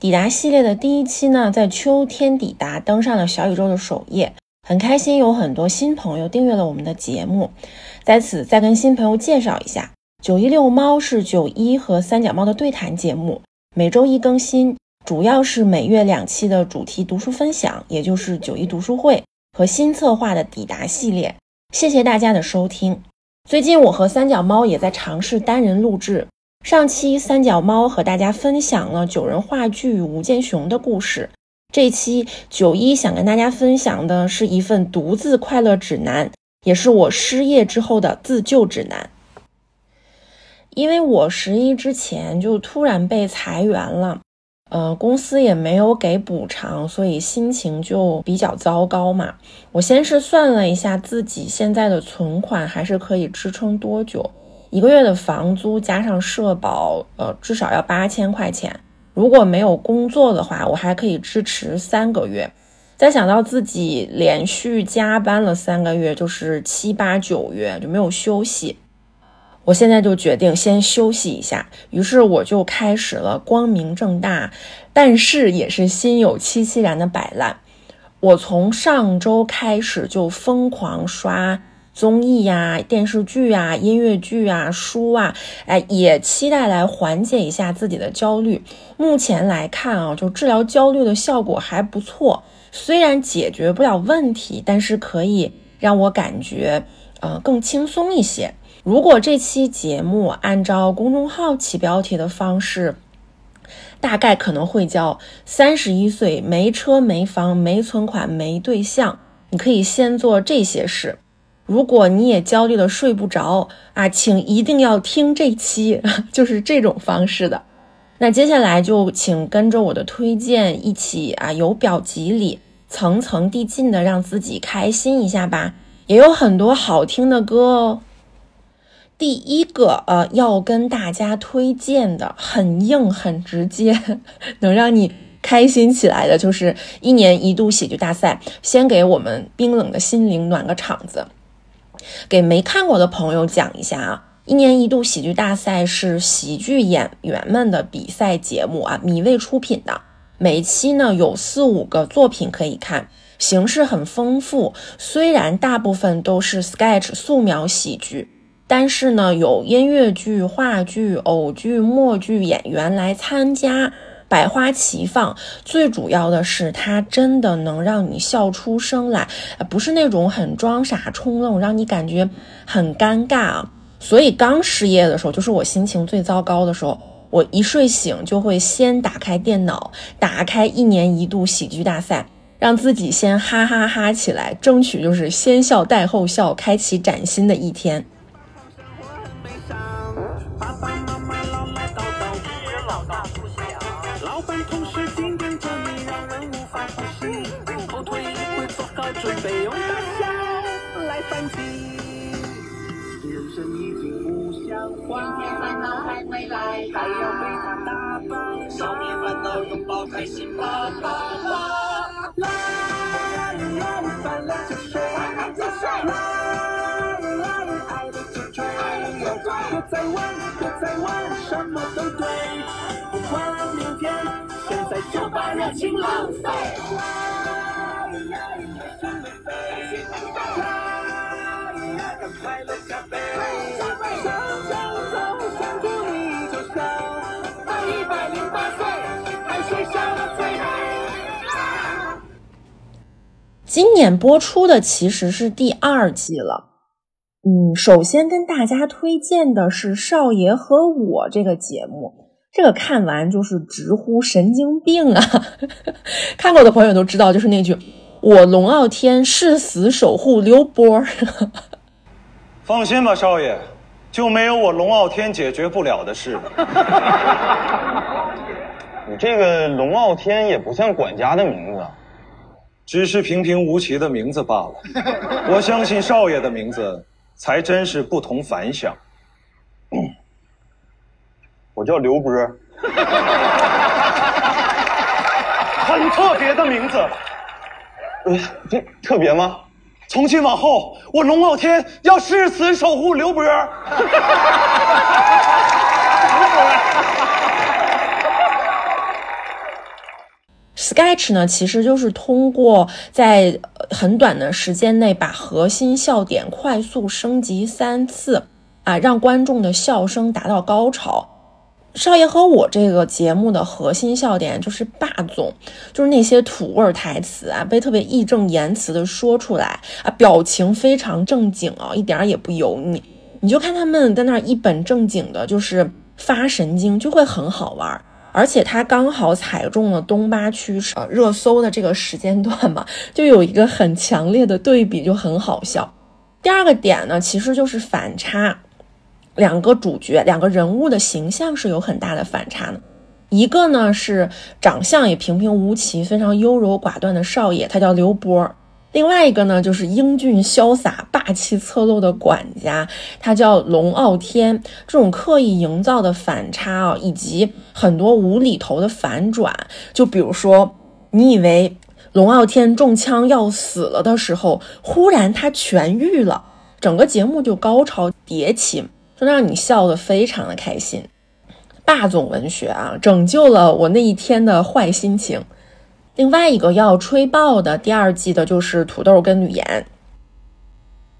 抵达系列的第一期呢，在秋天抵达登上了小宇宙的首页，很开心有很多新朋友订阅了我们的节目。在此再跟新朋友介绍一下，九一六猫是九一和三脚猫的对谈节目，每周一更新，主要是每月两期的主题读书分享，也就是九一读书会和新策划的抵达系列。谢谢大家的收听。最近我和三脚猫也在尝试单人录制。上期三脚猫和大家分享了九人话剧吴建雄的故事，这期九一想跟大家分享的是一份独自快乐指南，也是我失业之后的自救指南。因为我十一之前就突然被裁员了，呃，公司也没有给补偿，所以心情就比较糟糕嘛。我先是算了一下自己现在的存款，还是可以支撑多久。一个月的房租加上社保，呃，至少要八千块钱。如果没有工作的话，我还可以支持三个月。再想到自己连续加班了三个月，就是七八九月就没有休息，我现在就决定先休息一下。于是我就开始了光明正大，但是也是心有戚戚然的摆烂。我从上周开始就疯狂刷。综艺呀、电视剧啊、音乐剧啊、书啊，哎，也期待来缓解一下自己的焦虑。目前来看啊，就治疗焦虑的效果还不错。虽然解决不了问题，但是可以让我感觉呃更轻松一些。如果这期节目按照公众号起标题的方式，大概可能会叫“三十一岁没车没房没存款没对象”。你可以先做这些事。如果你也焦虑的睡不着啊，请一定要听这期，就是这种方式的。那接下来就请跟着我的推荐一起啊，由表及里，层层递进的让自己开心一下吧。也有很多好听的歌哦。第一个呃，要跟大家推荐的很硬很直接，能让你开心起来的，就是一年一度喜剧大赛，先给我们冰冷的心灵暖个场子。给没看过的朋友讲一下啊，一年一度喜剧大赛是喜剧演员们的比赛节目啊，米未出品的。每期呢有四五个作品可以看，形式很丰富。虽然大部分都是 sketch 素描喜剧，但是呢有音乐剧、话剧、偶剧、默剧演员来参加。百花齐放，最主要的是它真的能让你笑出声来，不是那种很装傻充愣，让你感觉很尴尬啊。所以刚失业的时候，就是我心情最糟糕的时候，我一睡醒就会先打开电脑，打开一年一度喜剧大赛，让自己先哈哈哈起来，争取就是先笑带后笑，开启崭新的一天。明天烦恼还会来，还要被他打败，少年烦恼拥抱开心吧吧啦！啦啦啦，烦了就睡，啦啦啦，爱了就追，别再问，别再问，什么都对，不管明天，现在就把热情浪费。啦啦，开心的飞，啦啦，让快乐加倍，今年播出的其实是第二季了。嗯，首先跟大家推荐的是《少爷和我》这个节目，这个看完就是直呼神经病啊！看过的朋友都知道，就是那句“我龙傲天誓死守护刘波”。放心吧，少爷。就没有我龙傲天解决不了的事。你这个龙傲天也不像管家的名字，只是平平无奇的名字罢了。我相信少爷的名字才真是不同凡响。我叫刘波，很特别的名字。呃，这特别吗？从今往后，我龙傲天要誓死守护刘波。Sketch 呢，其实就是通过在很短的时间内把核心笑点快速升级三次，啊，让观众的笑声达到高潮。少爷和我这个节目的核心笑点就是霸总，就是那些土味台词啊，被特别义正言辞的说出来啊，表情非常正经啊，一点也不油腻。你就看他们在那儿一本正经的，就是发神经，就会很好玩。而且他刚好踩中了东八区呃热搜的这个时间段嘛，就有一个很强烈的对比，就很好笑。第二个点呢，其实就是反差，两个主角、两个人物的形象是有很大的反差的。一个呢是长相也平平无奇、非常优柔寡断的少爷，他叫刘波。另外一个呢，就是英俊潇洒、霸气侧漏的管家，他叫龙傲天。这种刻意营造的反差啊，以及很多无厘头的反转，就比如说，你以为龙傲天中枪要死了的时候，忽然他痊愈了，整个节目就高潮迭起，就让你笑得非常的开心。霸总文学啊，拯救了我那一天的坏心情。另外一个要吹爆的第二季的就是土豆跟吕岩。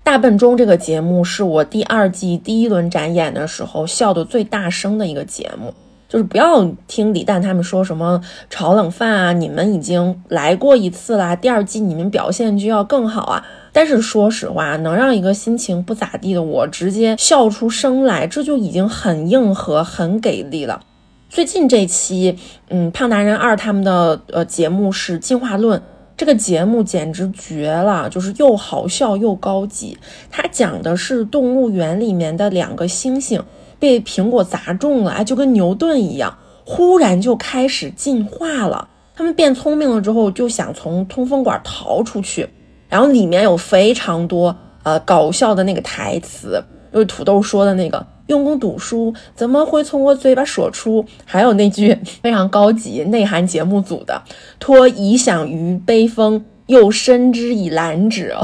大笨钟这个节目是我第二季第一轮展演的时候笑得最大声的一个节目。就是不要听李诞他们说什么炒冷饭啊，你们已经来过一次啦，第二季你们表现就要更好啊。但是说实话，能让一个心情不咋地的我直接笑出声来，这就已经很硬核、很给力了。最近这期，嗯，胖男人二他们的呃节目是《进化论》，这个节目简直绝了，就是又好笑又高级。它讲的是动物园里面的两个猩猩被苹果砸中了，哎，就跟牛顿一样，忽然就开始进化了。他们变聪明了之后，就想从通风管逃出去，然后里面有非常多呃搞笑的那个台词，就是土豆说的那个。用功读书怎么会从我嘴巴说出？还有那句 非常高级、内涵节目组的“托遗响于悲风，又深之以兰芷”，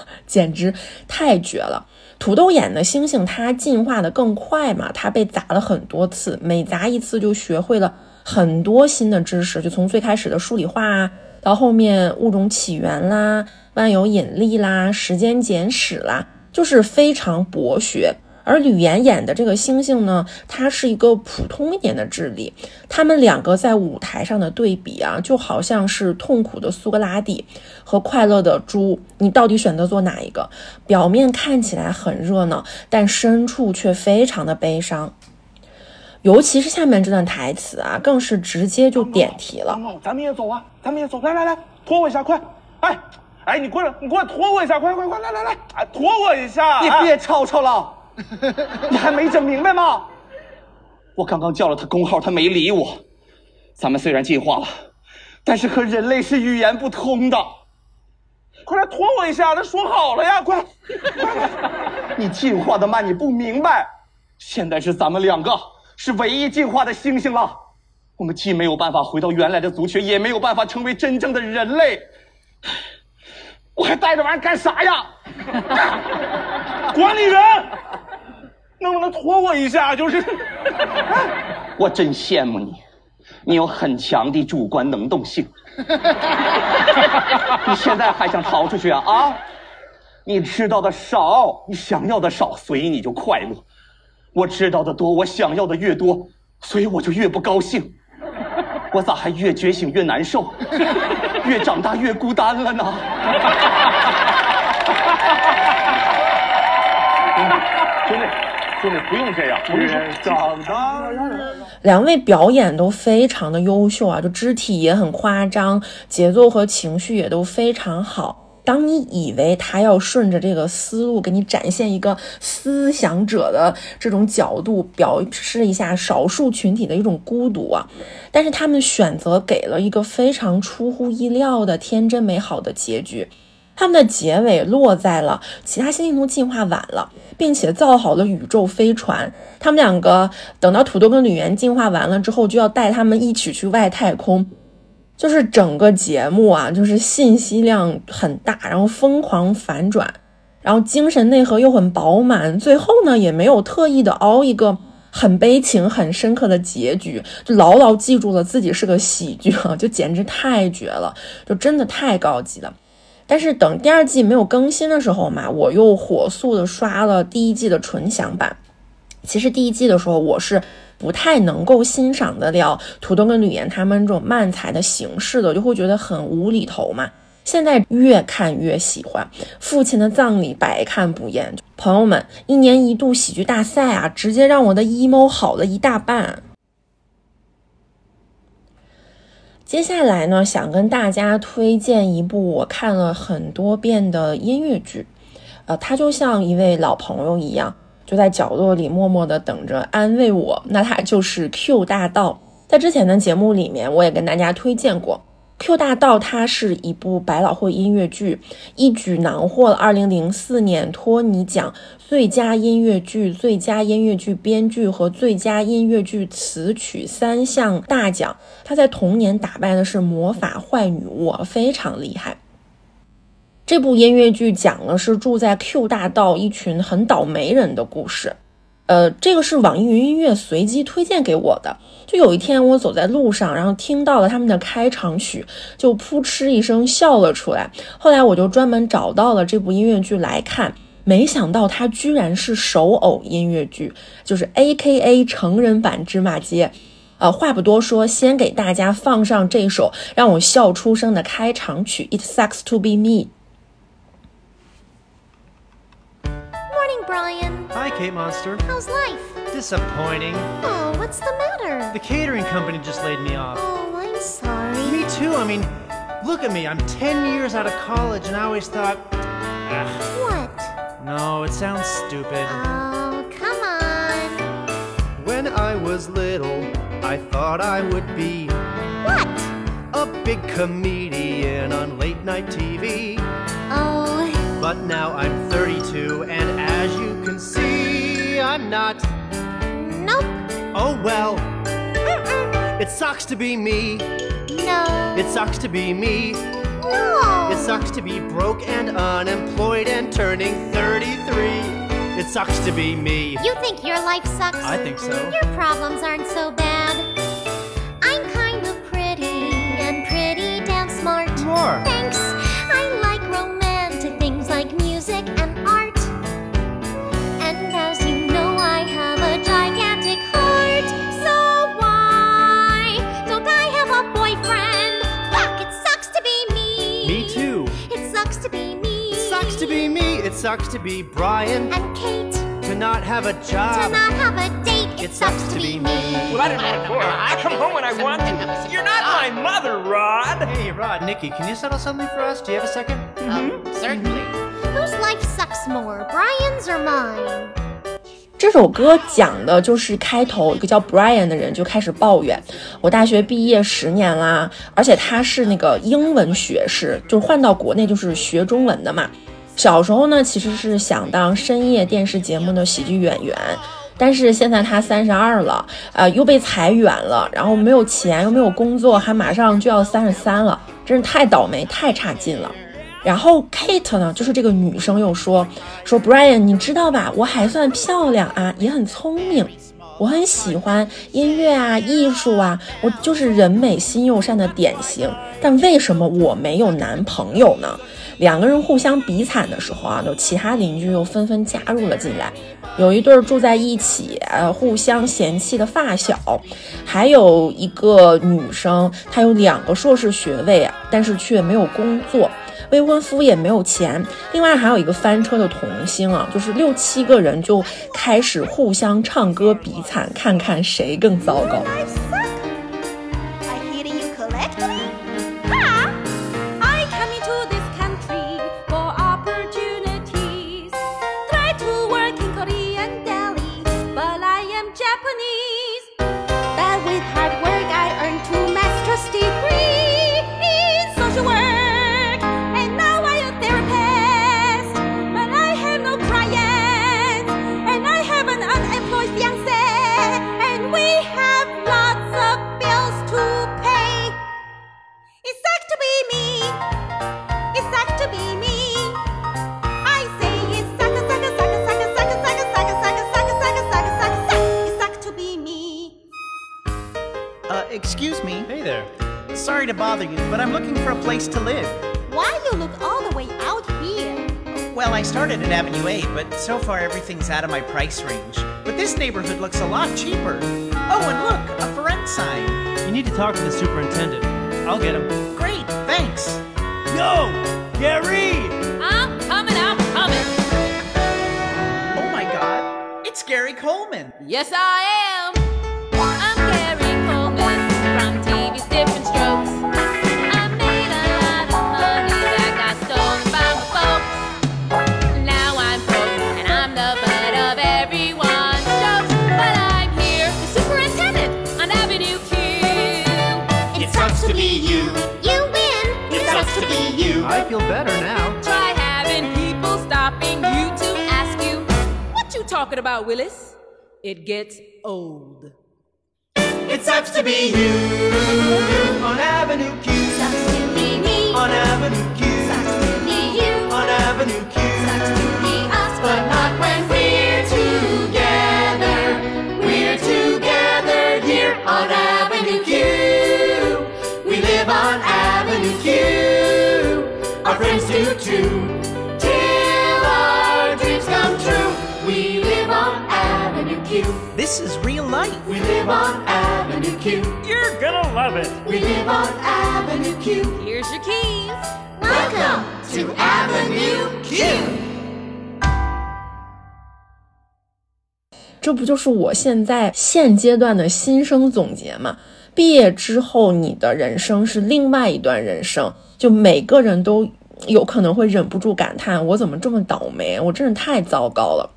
简直太绝了！土豆眼的猩猩，它进化的更快嘛，它被砸了很多次，每砸一次就学会了很多新的知识，就从最开始的数理化啊，到后面物种起源啦、万有引力啦、时间简史啦，就是非常博学。而吕岩演的这个猩猩呢，他是一个普通一点的智力。他们两个在舞台上的对比啊，就好像是痛苦的苏格拉底和快乐的猪。你到底选择做哪一个？表面看起来很热闹，但深处却非常的悲伤。尤其是下面这段台词啊，更是直接就点题了。咱们也走啊，咱们也走。来来来，拖我一下，快！哎，哎，你过来，你过来拖我一下，快快快！来来来，哎，拖我一下。你别吵吵了。你还没整明白吗？我刚刚叫了他工号，他没理我。咱们虽然进化了，但是和人类是语言不通的。快来拖我一下，咱说好了呀！快，你进化的慢，你不明白。现在是咱们两个是唯一进化的猩猩了。我们既没有办法回到原来的族群，也没有办法成为真正的人类。我还带这玩意干啥呀？管理员，能不能拖我一下？就是，我真羡慕你，你有很强的主观能动性。你现在还想逃出去啊？啊？你知道的少，你想要的少，所以你就快乐。我知道的多，我想要的越多，所以我就越不高兴。我咋还越觉醒越难受，越长大越孤单了呢？兄弟，兄弟，不用这样。长大。两位表演都非常的优秀啊，就肢体也很夸张，节奏和情绪也都非常好。当你以为他要顺着这个思路给你展现一个思想者的这种角度，表示一下少数群体的一种孤独啊，但是他们选择给了一个非常出乎意料的天真美好的结局。他们的结尾落在了其他星系都进化晚了，并且造好了宇宙飞船。他们两个等到土豆跟吕岩进化完了之后，就要带他们一起去外太空。就是整个节目啊，就是信息量很大，然后疯狂反转，然后精神内核又很饱满，最后呢也没有特意的凹一个很悲情、很深刻的结局，就牢牢记住了自己是个喜剧啊，就简直太绝了，就真的太高级了。但是等第二季没有更新的时候嘛，我又火速的刷了第一季的纯享版。其实第一季的时候，我是。不太能够欣赏得了土豆跟吕岩他们这种漫才的形式的，就会觉得很无厘头嘛。现在越看越喜欢，父亲的葬礼百看不厌。朋友们，一年一度喜剧大赛啊，直接让我的 emo 好了一大半。接下来呢，想跟大家推荐一部我看了很多遍的音乐剧，呃，它就像一位老朋友一样。就在角落里默默的等着安慰我，那它就是 Q 大道。在之前的节目里面，我也跟大家推荐过 Q 大道，它是一部百老汇音乐剧，一举囊获了2004年托尼奖最佳音乐剧、最佳音乐剧编剧和最佳音乐剧词曲三项大奖。他在同年打败的是魔法坏女巫，非常厉害。这部音乐剧讲的是住在 Q 大道一群很倒霉人的故事，呃，这个是网易云音乐随机推荐给我的。就有一天我走在路上，然后听到了他们的开场曲，就扑哧一声笑了出来。后来我就专门找到了这部音乐剧来看，没想到它居然是手偶音乐剧，就是 A K A 成人版芝麻街。呃，话不多说，先给大家放上这首让我笑出声的开场曲《It Sucks to Be Me》。Kate Monster. How's life? Disappointing. Oh, what's the matter? The catering company just laid me off. Oh, I'm sorry. Me too. I mean, look at me. I'm 10 years out of college, and I always thought. Ugh. What? No, it sounds stupid. Oh, come on. When I was little, I thought I would be. What? A big comedian on late night TV. Oh. But now I'm 32, and as you can see, I'm not. Nope. Oh well. It sucks to be me. No. It sucks to be me. No. It sucks to be broke and unemployed and turning 33. It sucks to be me. You think your life sucks? I think so. Your problems aren't so bad. sucks to be Brian. And Kate, To not have a to job. not have a date. It, It sucks to be me. Well, I didn't know before. I come home when I want to. You're not my mother, Rod. Hey, Rod, Nikki, can you settle something for us? Do you have a second? Certainly. Whose life sucks more, Brian's or mine? 这首歌讲的就是开头一个叫 Brian 的人就开始抱怨，我大学毕业十年啦，而且他是那个英文学士，就是换到国内就是学中文的嘛。 小时候呢，其实是想当深夜电视节目的喜剧演员，但是现在他三十二了，呃，又被裁员了，然后没有钱，又没有工作，还马上就要三十三了，真是太倒霉，太差劲了。然后 Kate 呢，就是这个女生又说说 Brian，你知道吧？我还算漂亮啊，也很聪明，我很喜欢音乐啊、艺术啊，我就是人美心又善的典型。但为什么我没有男朋友呢？两个人互相比惨的时候啊，就其他邻居又纷纷加入了进来。有一对住在一起，呃，互相嫌弃的发小，还有一个女生，她有两个硕士学位啊，但是却没有工作。未婚夫也没有钱，另外还有一个翻车的童星啊，就是六七个人就开始互相唱歌比惨，看看谁更糟糕。Excuse me. Hey there. Sorry to bother you, but I'm looking for a place to live. Why you look all the way out here? Well, I started at Avenue 8, but so far everything's out of my price range. But this neighborhood looks a lot cheaper. Oh, and look, a for rent sign. You need to talk to the superintendent. I'll get him. Great, thanks. Yo! Gary! I'm coming, I'm coming. Oh my god, it's Gary Coleman. Yes, I am. Feel better now. Try having people stopping you to ask you, what you talking about, Willis? It gets old. It sucks to be you on Avenue Q. Sucks to be me. On Avenue Q. Sucks to be you. On Avenue Q. Sucks to be us, but not when we're together. We're together here on Avenue Q. We live on Avenue Q Our friends do too. Till our dreams come true. We live on Avenue Q. This is real life. We live on Avenue Q. You're gonna love it. We live on Avenue Q. Here's your keys. Welcome to Avenue Q. 这不就是我现在现阶段的心声总结吗？毕业之后，你的人生是另外一段人生，就每个人都 有可能会忍不住感叹：我怎么这么倒霉？我真是太糟糕了。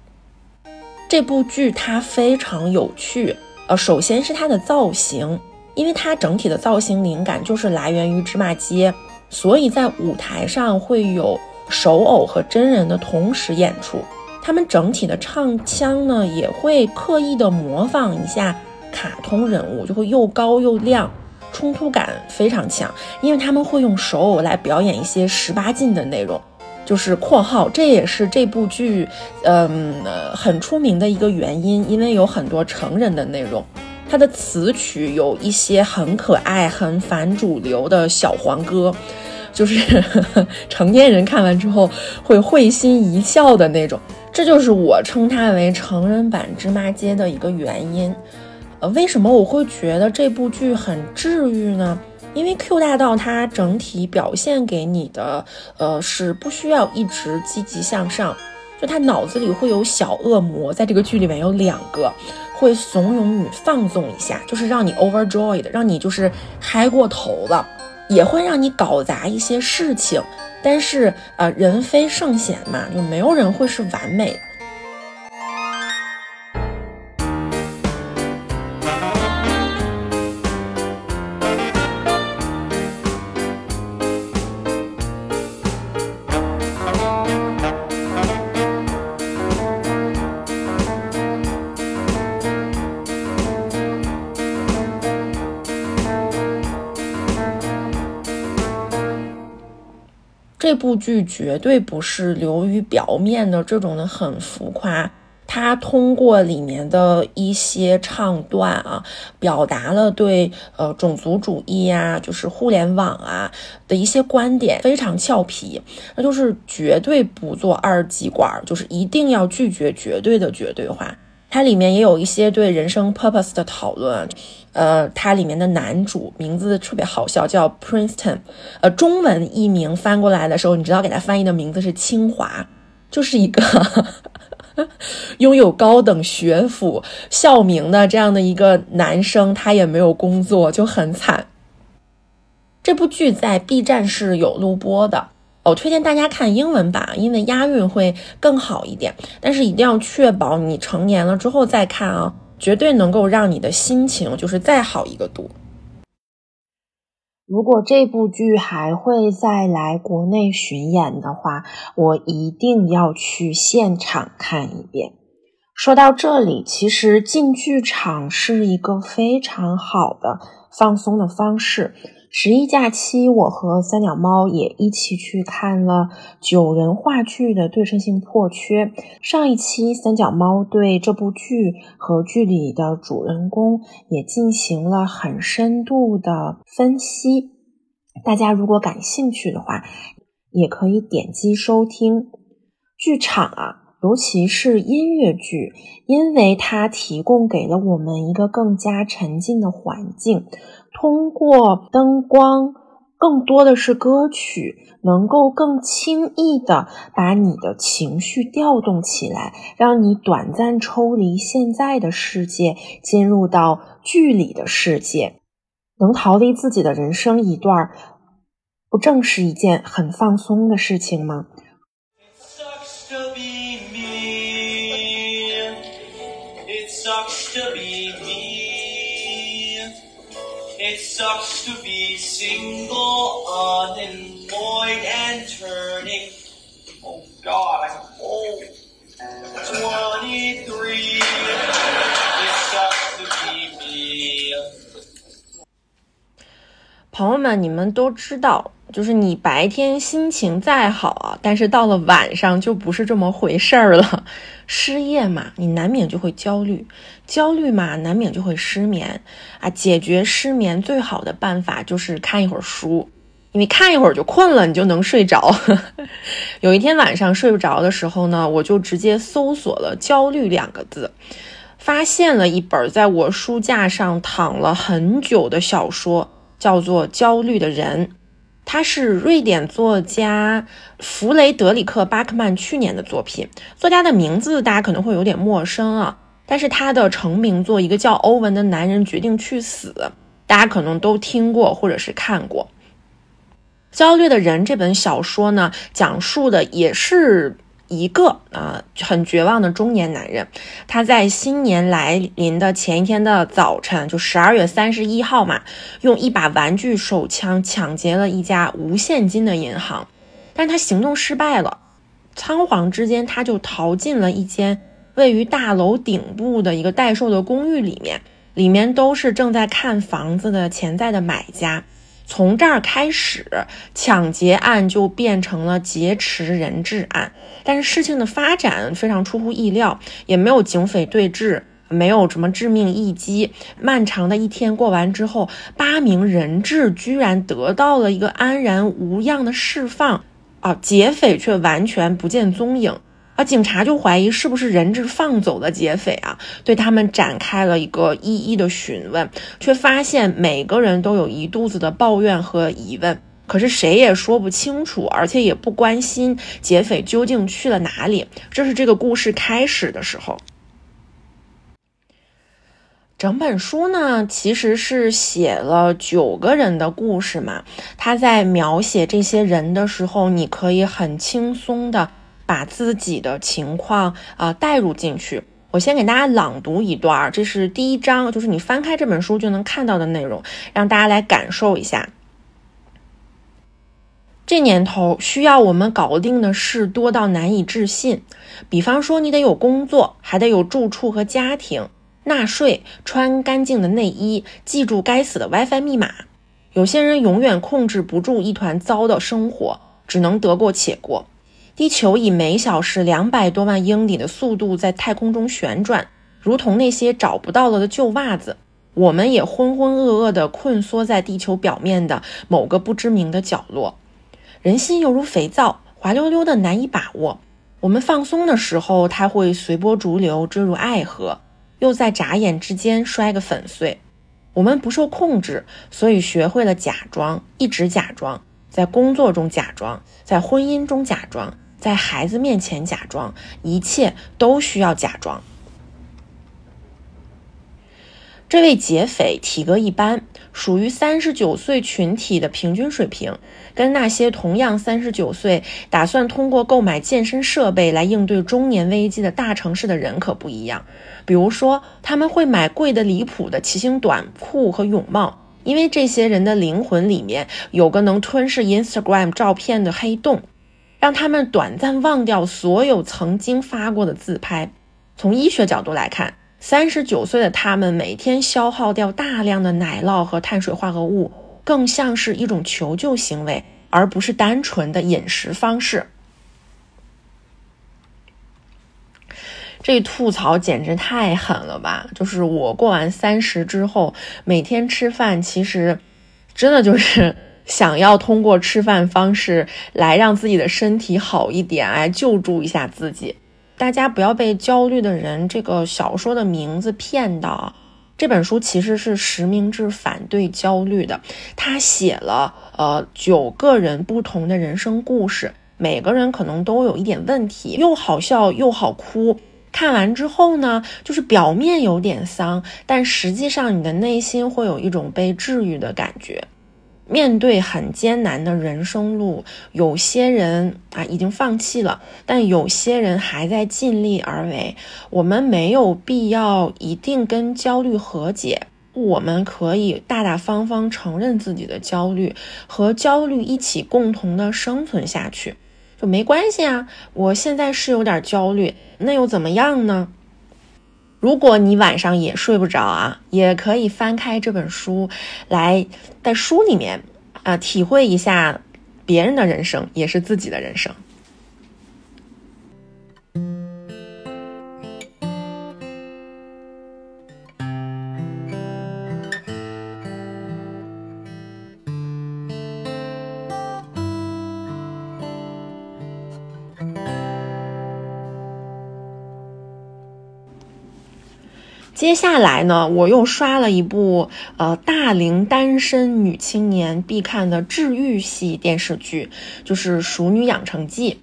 这部剧它非常有趣，呃，首先是它的造型，因为它整体的造型灵感就是来源于芝麻街，所以在舞台上会有手偶和真人的同时演出。他们整体的唱腔呢，也会刻意的模仿一下卡通人物，就会又高又亮，冲突感非常强。因为他们会用手偶来表演一些十八禁的内容，就是（括号）这也是这部剧，嗯、很出名的一个原因，因为有很多成人的内容。它的词曲有一些很可爱、很反主流的小黄歌，就是成年人看完之后会会心一笑的那种。这就是我称它为成人版芝麻街的一个原因。呃，为什么我会觉得这部剧很治愈呢？因为 Q 大道它整体表现给你的，呃，是不需要一直积极向上，就他脑子里会有小恶魔，在这个剧里面有两个，会怂恿你放纵一下，就是让你 overjoyed，让你就是嗨过头了，也会让你搞砸一些事情。但是呃，人非圣贤嘛，就没有人会是完美的。这部剧绝对不是流于表面的这种的很浮夸，它通过里面的一些唱段啊，表达了对呃种族主义呀、就是互联网啊的一些观点，非常俏皮，那就是绝对不做二极管，就是一定要拒绝绝对的绝对化。它里面也有一些对人生 purpose 的讨论，呃，它里面的男主名字特别好笑，叫 Princeton，呃，中文译名翻过来的时候，你知道给他翻译的名字是清华，就是一个 拥有高等学府校名的这样的一个男生，他也没有工作，就很惨。这部剧在 B 站是有录播的。我推荐大家看英文版，因为押韵会更好一点。但是一定要确保你成年了之后再看啊，绝对能够让你的心情就是再好一个度。如果这部剧还会再来国内巡演的话，我一定要去现场看一遍。说到这里，其实进剧场是一个非常好的放松的方式。十一假期，我和三脚猫也一起去看了九人话剧的对称性破缺。上一期，三脚猫对这部剧和剧里的主人公也进行了很深度的分析。大家如果感兴趣的话，也可以点击收听。剧场啊，尤其是音乐剧，因为它提供给了我们一个更加沉浸的环境。通过灯光，更多的是歌曲，能够更轻易的把你的情绪调动起来，让你短暂抽离现在的世界，进入到剧里的世界，能逃离自己的人生一段，不正是一件很放松的事情吗？Sucks to be single, unemployed, and turning. Oh God, I'm old. 23. It sucks to be me. 朋友们，你们都知道，就是你白天心情再好啊，但是到了晚上就不是这么回事儿了。失业嘛，你难免就会焦虑；焦虑嘛，难免就会失眠啊。解决失眠最好的办法就是看一会儿书，因为看一会儿就困了，你就能睡着。有一天晚上睡不着的时候呢，我就直接搜索了“焦虑”两个字。发现了一本在我书架上躺了很久的小说，叫做《焦虑的人》，它是瑞典作家弗雷德里克·巴克曼去年的作品。作家的名字大家可能会有点陌生啊，但是他的成名作《一个叫欧文的男人决定去死》，大家可能都听过或者是看过。《焦虑的人》这本小说呢，讲述的也是。一个啊、很绝望的中年男人，他在新年来临的前一天的早晨，就十二月三十一号嘛，用一把玩具手枪抢劫了一家无现金的银行，但他行动失败了，仓皇之间他就逃进了一间位于大楼顶部的一个待售的公寓里面，里面都是正在看房子的潜在的买家。从这儿开始，抢劫案就变成了劫持人质案。但是事情的发展非常出乎意料，也没有警匪对峙，没有什么致命一击。漫长的一天过完之后，八名人质居然得到了一个安然无恙的释放，啊，劫匪却完全不见踪影。啊，警察就怀疑是不是人质放走了劫匪啊，对他们展开了一个一一的询问，却发现每个人都有一肚子的抱怨和疑问，可是谁也说不清楚，而且也不关心劫匪究竟去了哪里。这是这个故事开始的时候。整本书呢，其实是写了九个人的故事嘛。他在描写这些人的时候，你可以很轻松的。把自己的情况啊、带入进去。我先给大家朗读一段，这是第一章，就是你翻开这本书就能看到的内容，让大家来感受一下。这年头需要我们搞定的事多到难以置信，比方说你得有工作，还得有住处和家庭，纳税，穿干净的内衣，记住该死的 WiFi 密码。有些人永远控制不住一团糟的生活，只能得过且过。地球以每小时两百多万英里的速度在太空中旋转，如同那些找不到了的旧袜子。我们也浑浑噩噩地困缩在地球表面的某个不知名的角落。人心犹如肥皂，滑溜溜的难以把握。我们放松的时候，它会随波逐流，坠入爱河，又在眨眼之间摔个粉碎。我们不受控制，所以学会了假装，一直假装，在工作中假装，在婚姻中假装。在孩子面前假装，一切都需要假装。这位劫匪体格一般，属于三十九岁群体的平均水平，跟那些同样三十九岁打算通过购买健身设备来应对中年危机的大城市的人可不一样。比如说，他们会买贵的离谱的骑行短裤和泳帽，因为这些人的灵魂里面有个能吞噬 Instagram 照片的黑洞。让他们短暂忘掉所有曾经发过的自拍。从医学角度来看，三十九岁的他们每天消耗掉大量的奶酪和碳水化合物，更像是一种求救行为，而不是单纯的饮食方式。这吐槽简直太狠了吧！就是我过完三十之后，每天吃饭，其实真的就是想要通过吃饭方式来让自己的身体好一点，来救助一下自己。大家不要被《焦虑的人》这个小说的名字骗到！这本书其实是实名制反对焦虑的，他写了呃九个人不同的人生故事，每个人可能都有一点问题，又好笑又好哭。看完之后呢，就是表面有点丧，但实际上你的内心会有一种被治愈的感觉。面对很艰难的人生路，有些人啊已经放弃了，但有些人还在尽力而为。我们没有必要一定跟焦虑和解，我们可以大大方方承认自己的焦虑，和焦虑一起共同的生存下去，就没关系啊。我现在是有点焦虑，那又怎么样呢？如果你晚上也睡不着啊，也可以翻开这本书，来在书里面啊、体会一下别人的人生，也是自己的人生。接下来呢，我又刷了一部呃大龄单身女青年必看的治愈系电视剧，就是《熟女养成记》。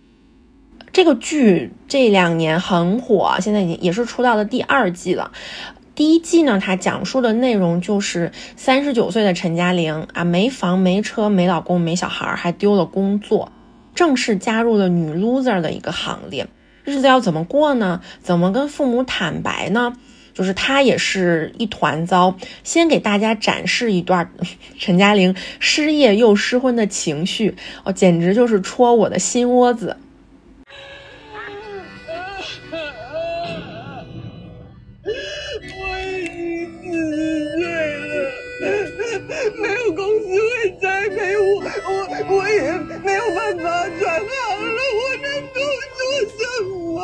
这个剧这两年很火，现在已经也是出到了第二季了。第一季呢，它讲述的内容就是三十九岁的陈嘉玲啊，没房没车没老公没小孩，还丢了工作，正式加入了女 loser 的一个行列。日子要怎么过呢？怎么跟父母坦白呢？就是他也是一团糟。先给大家展示一段 陈嘉玲失业又失婚的情绪，哦，简直就是戳我的心窝子。我已经四十岁了，没有公司会栽培我，我我也没有办法转行了，我能够做什么？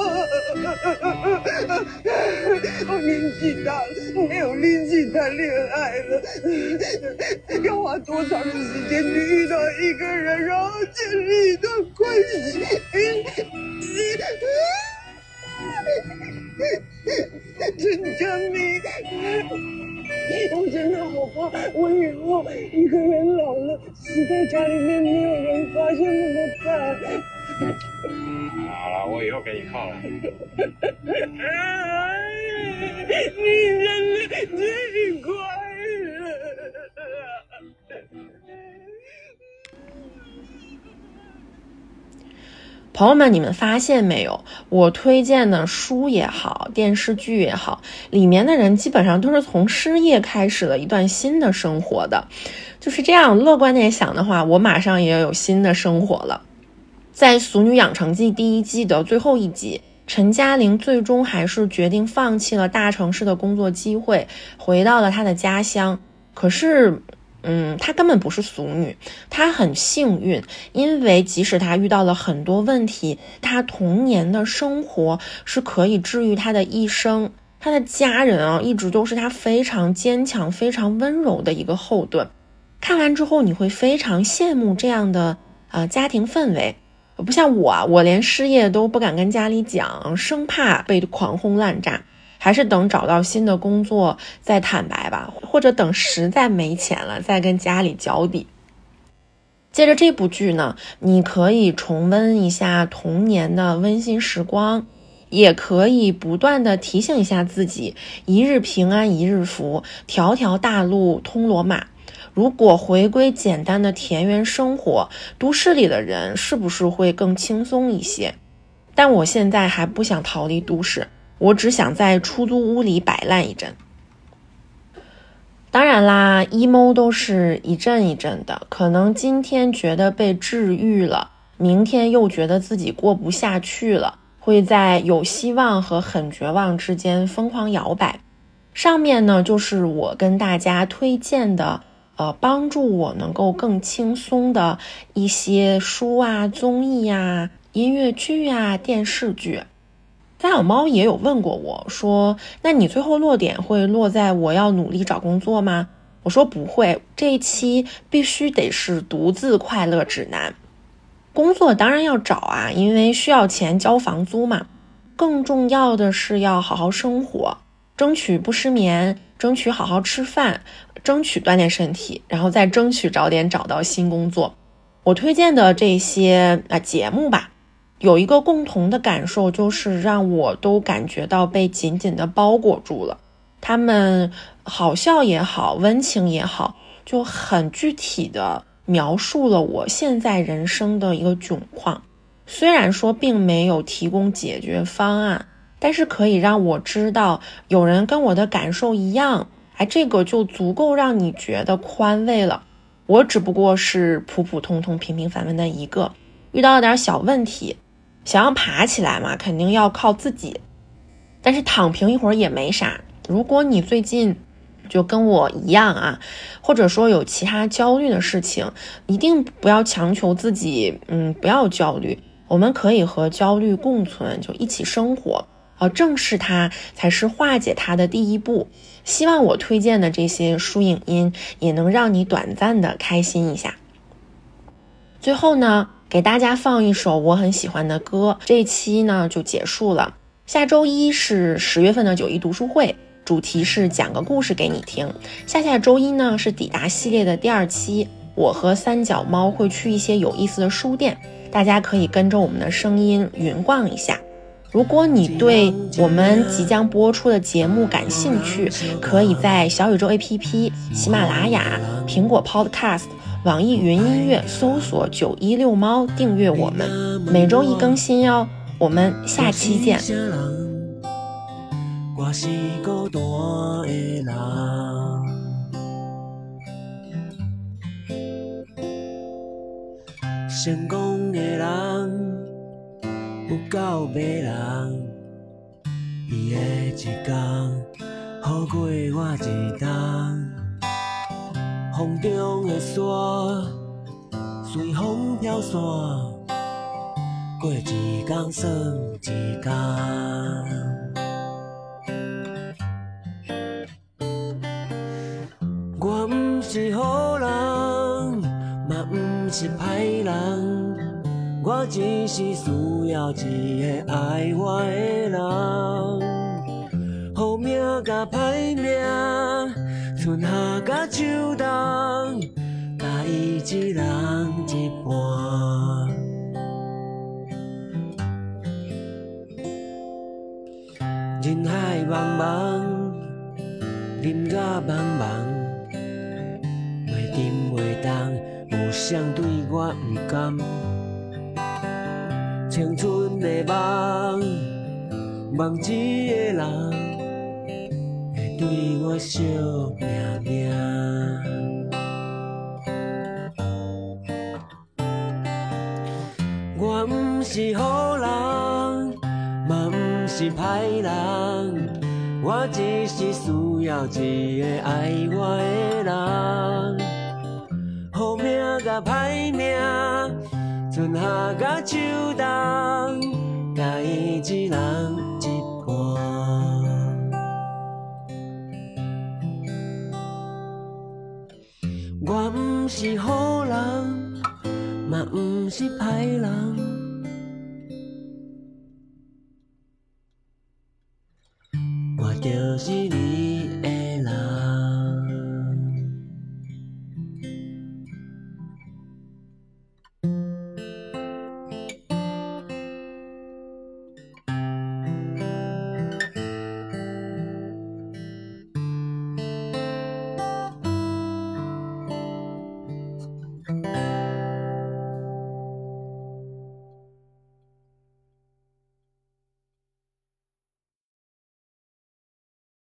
我年纪大了，没有力气谈恋爱了，要花多长的时间去遇到一个人，然后建立一段关系？陈佳明，我真的好怕，我以后一个人老了，死在家里面没有人发现怎么办？好了，我以后给你靠了。你真的最快了。朋友们，你们发现没有？我推荐的书也好，电视剧也好，里面的人基本上都是从失业开始了一段新的生活的。就是这样，乐观点想的话，我马上也要有新的生活了。在《俗女养成记》第一季的最后一集，陈嘉玲最终还是决定放弃了大城市的工作机会，回到了她的家乡。可是，嗯，她根本不是俗女，她很幸运，因为即使她遇到了很多问题，她童年的生活是可以治愈她的一生。她的家人啊，一直都是她非常坚强、非常温柔的一个后盾。看完之后，你会非常羡慕这样的、呃、家庭氛围。不像我，我连失业都不敢跟家里讲，生怕被狂轰滥炸。还是等找到新的工作再坦白吧，或者等实在没钱了再跟家里交底。接着这部剧呢，你可以重温一下童年的温馨时光，也可以不断的提醒一下自己：一日平安一日福，条条大路通罗马。如果回归简单的田园生活，都市里的人是不是会更轻松一些？但我现在还不想逃离都市，我只想在出租屋里摆烂一阵。当然啦，emo 都是一阵一阵的，可能今天觉得被治愈了，明天又觉得自己过不下去了，会在有希望和很绝望之间疯狂摇摆。上面呢，就是我跟大家推荐的。呃，帮助我能够更轻松的一些书啊、综艺呀、音乐剧呀、电视剧。三小猫也有问过我说：“那你最后落点会落在我要努力找工作吗？”我说不会，这一期必须得是独自快乐指南。工作当然要找啊，因为需要钱交房租嘛。更重要的是要好好生活，争取不失眠，争取好好吃饭，争取锻炼身体，然后再争取早点找到新工作。我推荐的这些啊节目吧，有一个共同的感受，就是让我都感觉到被紧紧的包裹住了。他们好笑也好，温情也好，就很具体的描述了我现在人生的一个窘况。虽然说并没有提供解决方案，但是可以让我知道有人跟我的感受一样，哎，这个就足够让你觉得宽慰了。我只不过是普普通通、平平凡凡的一个，遇到了点小问题，想要爬起来嘛，肯定要靠自己。但是躺平一会儿也没啥。如果你最近就跟我一样啊，或者说有其他焦虑的事情，一定不要强求自己，嗯，不要焦虑。我们可以和焦虑共存，就一起生活，啊，正视它才是化解它的第一步。希望我推荐的这些书影音也能让你短暂的开心一下。最后呢，给大家放一首我很喜欢的歌，这期呢就结束了。下周一是十月份的九一读书会，主题是讲个故事给你听。下下周一呢是抵达系列的第二期，我和三脚猫会去一些有意思的书店。大家可以跟着我们的声音云逛一下。如果你对我们即将播出的节目感兴趣，可以在小宇宙 APP、喜马拉雅、苹果 Podcast、网易云音乐搜索“九一六猫”订阅我们，每周一更新哟。我们下期见。我是孤单的人。成功的人有够迷人，伊的一天好过我一天。风中的沙随风飘散，过一天算一天。我毋是好人，嘛毋是歹人，我只是需要一个爱我的人。好命甲歹命，春夏甲秋冬，甲伊一人一半。人海茫茫，人甲茫茫。袂沉袂动，有谁对我毋甘？青春的梦，梦一个人会对我惜命命。我毋是好人，嘛毋是歹人。我只是需要一个爱我的人，好命甲歹命，春夏甲秋冬，甲伊一人一半。我毋是好人，嘛毋是歹人。我就是你